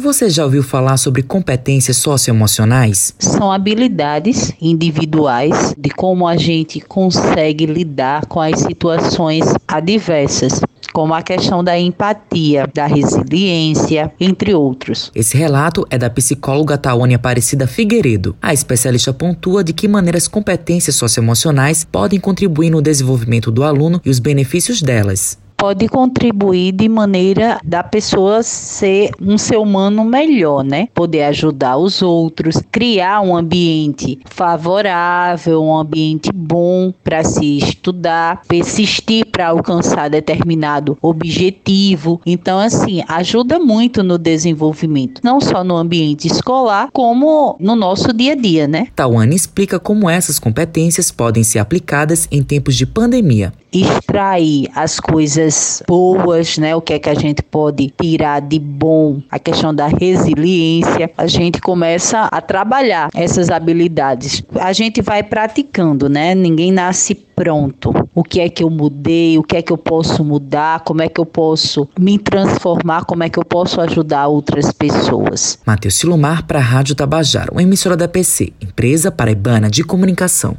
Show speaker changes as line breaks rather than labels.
Você já ouviu falar sobre competências socioemocionais?
São habilidades individuais de como a gente consegue lidar com as situações adversas como a questão da empatia, da resiliência, entre outros.
Esse relato é da psicóloga Tawane Aparecida Figueiredo. A especialista pontua de que maneira as competências socioemocionais podem contribuir no desenvolvimento do aluno e os benefícios delas
pode contribuir de maneira da pessoa ser um ser humano melhor, né? Poder ajudar os outros, criar um ambiente favorável, um ambiente bom para se estudar, persistir para alcançar determinado objetivo. Então, assim, ajuda muito no desenvolvimento, não só no ambiente escolar, como no nosso dia a dia, né?
Tawane explica como essas competências podem ser aplicadas em tempos de pandemia
extrair as coisas boas, né? O que é que a gente pode tirar de bom, a questão da resiliência. A gente começa a trabalhar essas habilidades. A gente vai praticando, né? Ninguém nasce pronto. O que é que eu mudei? O que é que eu posso mudar? Como é que eu posso me transformar? Como é que eu posso ajudar outras pessoas?
Matheus Silomar para a Rádio Tabajara, uma emissora da PC, empresa paraibana de comunicação.